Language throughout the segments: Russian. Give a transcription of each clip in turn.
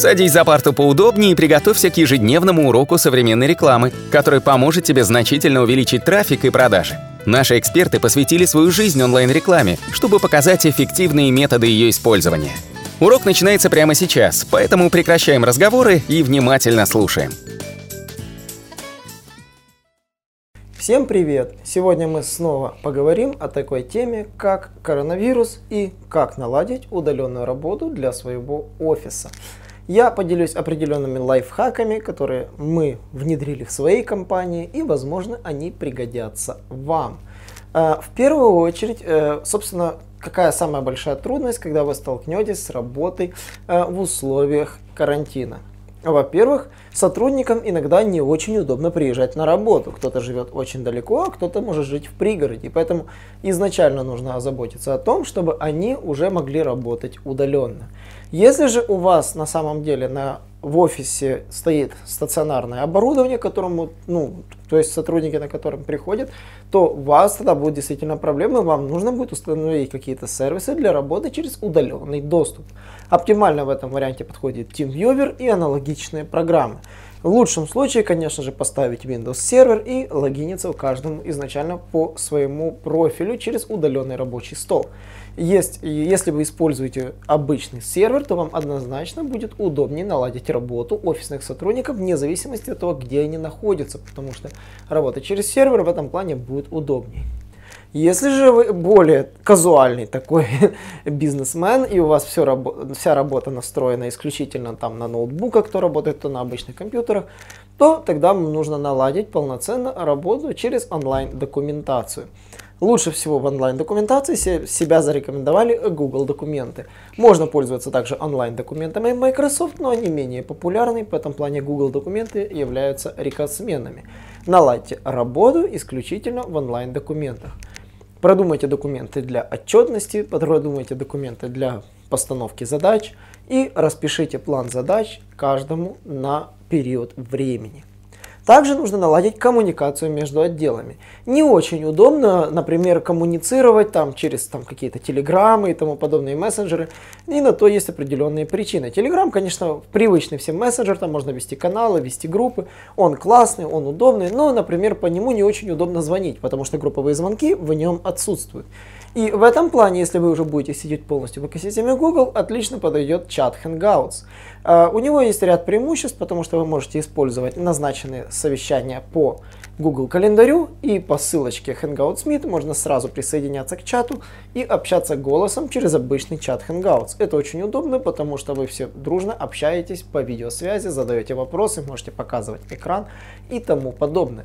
Садись за парту поудобнее и приготовься к ежедневному уроку современной рекламы, который поможет тебе значительно увеличить трафик и продажи. Наши эксперты посвятили свою жизнь онлайн-рекламе, чтобы показать эффективные методы ее использования. Урок начинается прямо сейчас, поэтому прекращаем разговоры и внимательно слушаем. Всем привет! Сегодня мы снова поговорим о такой теме, как коронавирус и как наладить удаленную работу для своего офиса. Я поделюсь определенными лайфхаками, которые мы внедрили в своей компании и, возможно, они пригодятся вам. А, в первую очередь, э, собственно, какая самая большая трудность, когда вы столкнетесь с работой э, в условиях карантина? Во-первых, сотрудникам иногда не очень удобно приезжать на работу. Кто-то живет очень далеко, а кто-то может жить в пригороде. Поэтому изначально нужно озаботиться о том, чтобы они уже могли работать удаленно. Если же у вас на самом деле на, в офисе стоит стационарное оборудование, которому, ну, то есть сотрудники, на котором приходят, то у вас тогда будет действительно проблемы, вам нужно будет установить какие-то сервисы для работы через удаленный доступ. Оптимально в этом варианте подходит TeamViewer и аналогичные программы. В лучшем случае, конечно же, поставить Windows сервер и логиниться каждому изначально по своему профилю через удаленный рабочий стол. Есть, если вы используете обычный сервер, то вам однозначно будет удобнее наладить работу офисных сотрудников вне зависимости от того, где они находятся, потому что работать через сервер в этом плане будет удобнее. Если же вы более казуальный такой бизнесмен, и у вас все, рабо вся работа настроена исключительно там на ноутбуках, кто работает, то на обычных компьютерах, то тогда нужно наладить полноценно работу через онлайн-документацию. Лучше всего в онлайн-документации себя зарекомендовали Google документы. Можно пользоваться также онлайн-документами Microsoft, но они менее популярны, в этом плане Google документы являются рекордсменами. Наладьте работу исключительно в онлайн-документах. Продумайте документы для отчетности, продумайте документы для постановки задач и распишите план задач каждому на период времени. Также нужно наладить коммуникацию между отделами. Не очень удобно, например, коммуницировать там через там, какие-то телеграммы и тому подобные мессенджеры. И на то есть определенные причины. Телеграм, конечно, привычный всем мессенджер, там можно вести каналы, вести группы. Он классный, он удобный, но, например, по нему не очень удобно звонить, потому что групповые звонки в нем отсутствуют. И в этом плане, если вы уже будете сидеть полностью в экосистеме Google, отлично подойдет чат Hangouts. Uh, у него есть ряд преимуществ, потому что вы можете использовать назначенные совещания по Google календарю и по ссылочке Hangouts Meet можно сразу присоединяться к чату и общаться голосом через обычный чат Hangouts. Это очень удобно, потому что вы все дружно общаетесь по видеосвязи, задаете вопросы, можете показывать экран и тому подобное.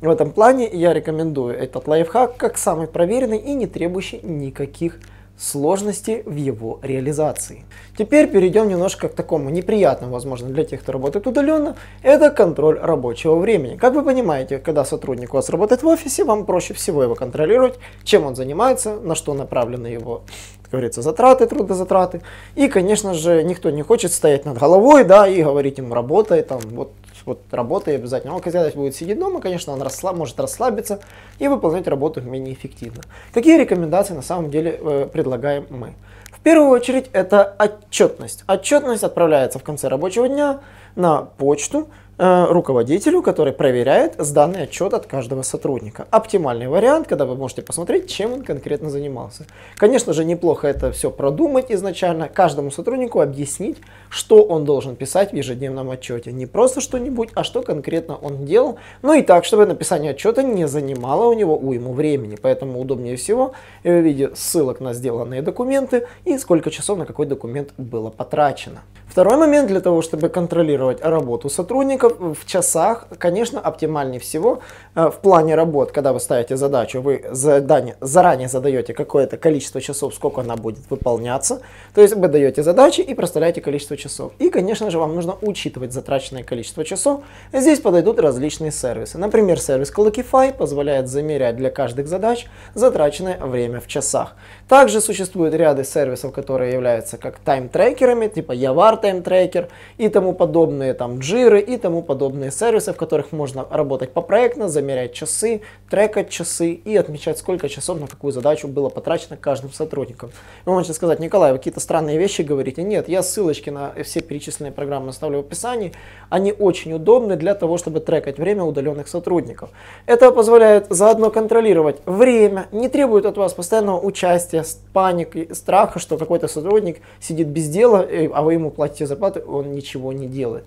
В этом плане я рекомендую этот лайфхак как самый проверенный и не требующий никаких сложностей в его реализации. Теперь перейдем немножко к такому неприятному, возможно, для тех, кто работает удаленно, это контроль рабочего времени. Как вы понимаете, когда сотрудник у вас работает в офисе, вам проще всего его контролировать, чем он занимается, на что направлены его, как говорится, затраты, трудозатраты. И, конечно же, никто не хочет стоять над головой, да, и говорить ему, работай, там, вот вот работает обязательно. Он, когда будет сидеть дома, конечно, он расслаб, может расслабиться и выполнять работу менее эффективно. Какие рекомендации на самом деле э, предлагаем мы? В первую очередь это отчетность. Отчетность отправляется в конце рабочего дня на почту, руководителю, который проверяет сданный отчет от каждого сотрудника. Оптимальный вариант, когда вы можете посмотреть, чем он конкретно занимался. Конечно же, неплохо это все продумать изначально, каждому сотруднику объяснить, что он должен писать в ежедневном отчете. Не просто что-нибудь, а что конкретно он делал. Ну и так, чтобы написание отчета не занимало у него уйму времени. Поэтому удобнее всего в виде ссылок на сделанные документы и сколько часов на какой документ было потрачено. Второй момент для того, чтобы контролировать работу сотрудников в часах, конечно, оптимальнее всего э, в плане работ, когда вы ставите задачу, вы задание, заранее задаете какое-то количество часов, сколько она будет выполняться, то есть вы даете задачи и проставляете количество часов. И, конечно же, вам нужно учитывать затраченное количество часов. Здесь подойдут различные сервисы. Например, сервис Clockify позволяет замерять для каждых задач затраченное время в часах. Также существуют ряды сервисов, которые являются как тайм-трекерами, типа Yavar Time Tracker и тому подобные, там, джиры и тому подобные сервисы, в которых можно работать по-проектно, замерять часы, трекать часы и отмечать, сколько часов на какую задачу было потрачено каждым сотрудником. Вы можете сказать, Николай, вы какие-то странные вещи говорите. Нет, я ссылочки на все перечисленные программы оставлю в описании. Они очень удобны для того, чтобы трекать время удаленных сотрудников. Это позволяет заодно контролировать время, не требует от вас постоянного участия, паники, страха, что какой-то сотрудник сидит без дела, э, а вы ему платите зарплату, он ничего не делает.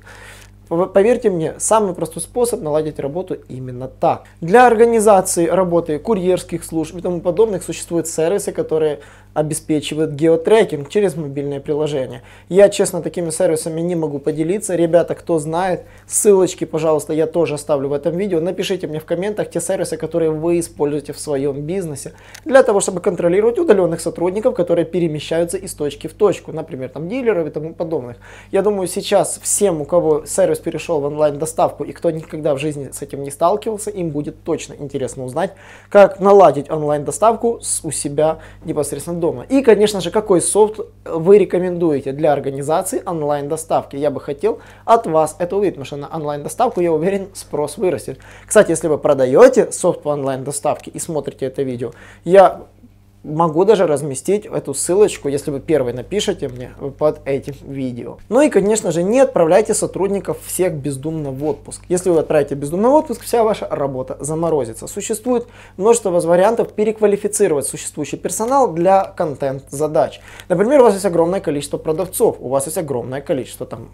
Поверьте мне, самый простой способ наладить работу именно так. Для организации работы курьерских служб и тому подобных существуют сервисы, которые обеспечивают геотрекинг через мобильное приложение. Я, честно, такими сервисами не могу поделиться. Ребята, кто знает, ссылочки, пожалуйста, я тоже оставлю в этом видео. Напишите мне в комментах те сервисы, которые вы используете в своем бизнесе для того, чтобы контролировать удаленных сотрудников, которые перемещаются из точки в точку, например, там дилеров и тому подобных. Я думаю, сейчас всем, у кого сервис перешел в онлайн-доставку и кто никогда в жизни с этим не сталкивался, им будет точно интересно узнать, как наладить онлайн-доставку у себя непосредственно дома. И, конечно же, какой софт вы рекомендуете для организации онлайн-доставки. Я бы хотел от вас это увидеть, потому что на онлайн-доставку, я уверен, спрос вырастет. Кстати, если вы продаете софт по онлайн-доставке и смотрите это видео, я Могу даже разместить эту ссылочку, если вы первый напишите мне под этим видео. Ну и, конечно же, не отправляйте сотрудников всех бездумно в отпуск. Если вы отправите бездумно в отпуск, вся ваша работа заморозится. Существует множество вариантов переквалифицировать существующий персонал для контент-задач. Например, у вас есть огромное количество продавцов, у вас есть огромное количество там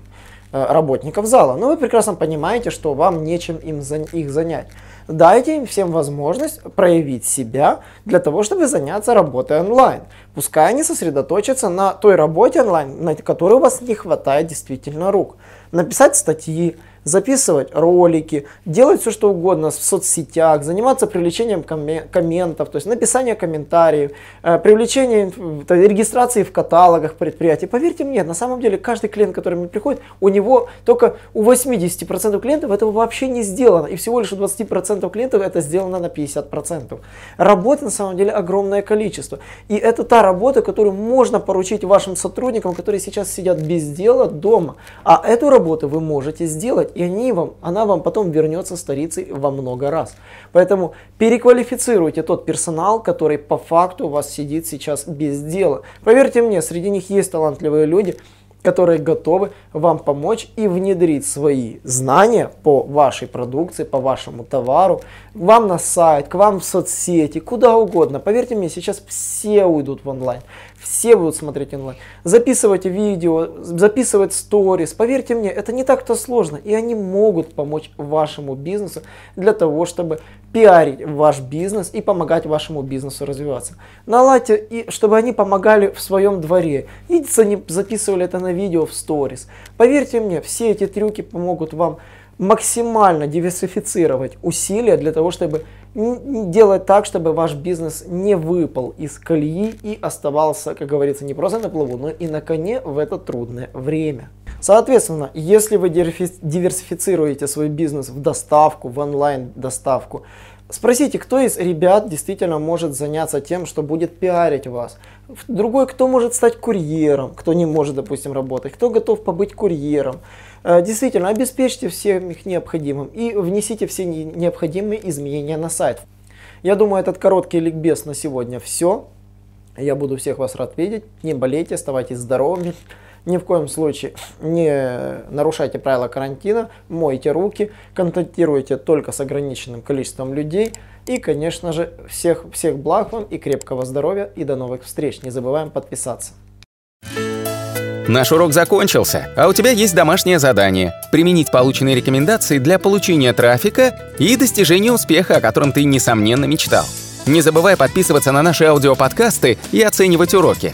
э, работников зала, но вы прекрасно понимаете, что вам нечем им их занять. Дайте им всем возможность проявить себя для того, чтобы заняться работой онлайн. Пускай они сосредоточатся на той работе онлайн, на которой у вас не хватает действительно рук. Написать статьи, записывать ролики, делать все что угодно в соцсетях, заниматься привлечением комментов, то есть написание комментариев, э, привлечение регистрации в каталогах предприятий. Поверьте мне, на самом деле каждый клиент, который мне приходит, у него только у 80% клиентов этого вообще не сделано, и всего лишь у 20% клиентов это сделано на 50%. Работы на самом деле огромное количество, и это та работа, которую можно поручить вашим сотрудникам, которые сейчас сидят без дела дома, а эту работу вы можете сделать и они вам, она вам потом вернется старицей во много раз. Поэтому переквалифицируйте тот персонал, который по факту у вас сидит сейчас без дела. Поверьте мне, среди них есть талантливые люди, которые готовы вам помочь и внедрить свои знания по вашей продукции, по вашему товару, вам на сайт, к вам в соцсети, куда угодно. Поверьте мне, сейчас все уйдут в онлайн, все будут смотреть онлайн. Записывать видео, записывать сторис. Поверьте мне, это не так-то сложно, и они могут помочь вашему бизнесу для того, чтобы пиарить ваш бизнес и помогать вашему бизнесу развиваться. Наладьте, и чтобы они помогали в своем дворе. Видите, они записывали это на видео в сторис. Поверьте мне, все эти трюки помогут вам максимально диверсифицировать усилия для того, чтобы делать так, чтобы ваш бизнес не выпал из колеи и оставался, как говорится, не просто на плаву, но и на коне в это трудное время. Соответственно, если вы диверсифицируете свой бизнес в доставку, в онлайн-доставку, Спросите, кто из ребят действительно может заняться тем, что будет пиарить вас. Другой, кто может стать курьером, кто не может, допустим, работать, кто готов побыть курьером. Э, действительно, обеспечьте всем их необходимым и внесите все необходимые изменения на сайт. Я думаю, этот короткий ликбез на сегодня все. Я буду всех вас рад видеть. Не болейте, оставайтесь здоровыми. Ни в коем случае не нарушайте правила карантина, мойте руки, контактируйте только с ограниченным количеством людей. И, конечно же, всех, всех благ вам и крепкого здоровья и до новых встреч. Не забываем подписаться. Наш урок закончился, а у тебя есть домашнее задание – применить полученные рекомендации для получения трафика и достижения успеха, о котором ты, несомненно, мечтал. Не забывай подписываться на наши аудиоподкасты и оценивать уроки.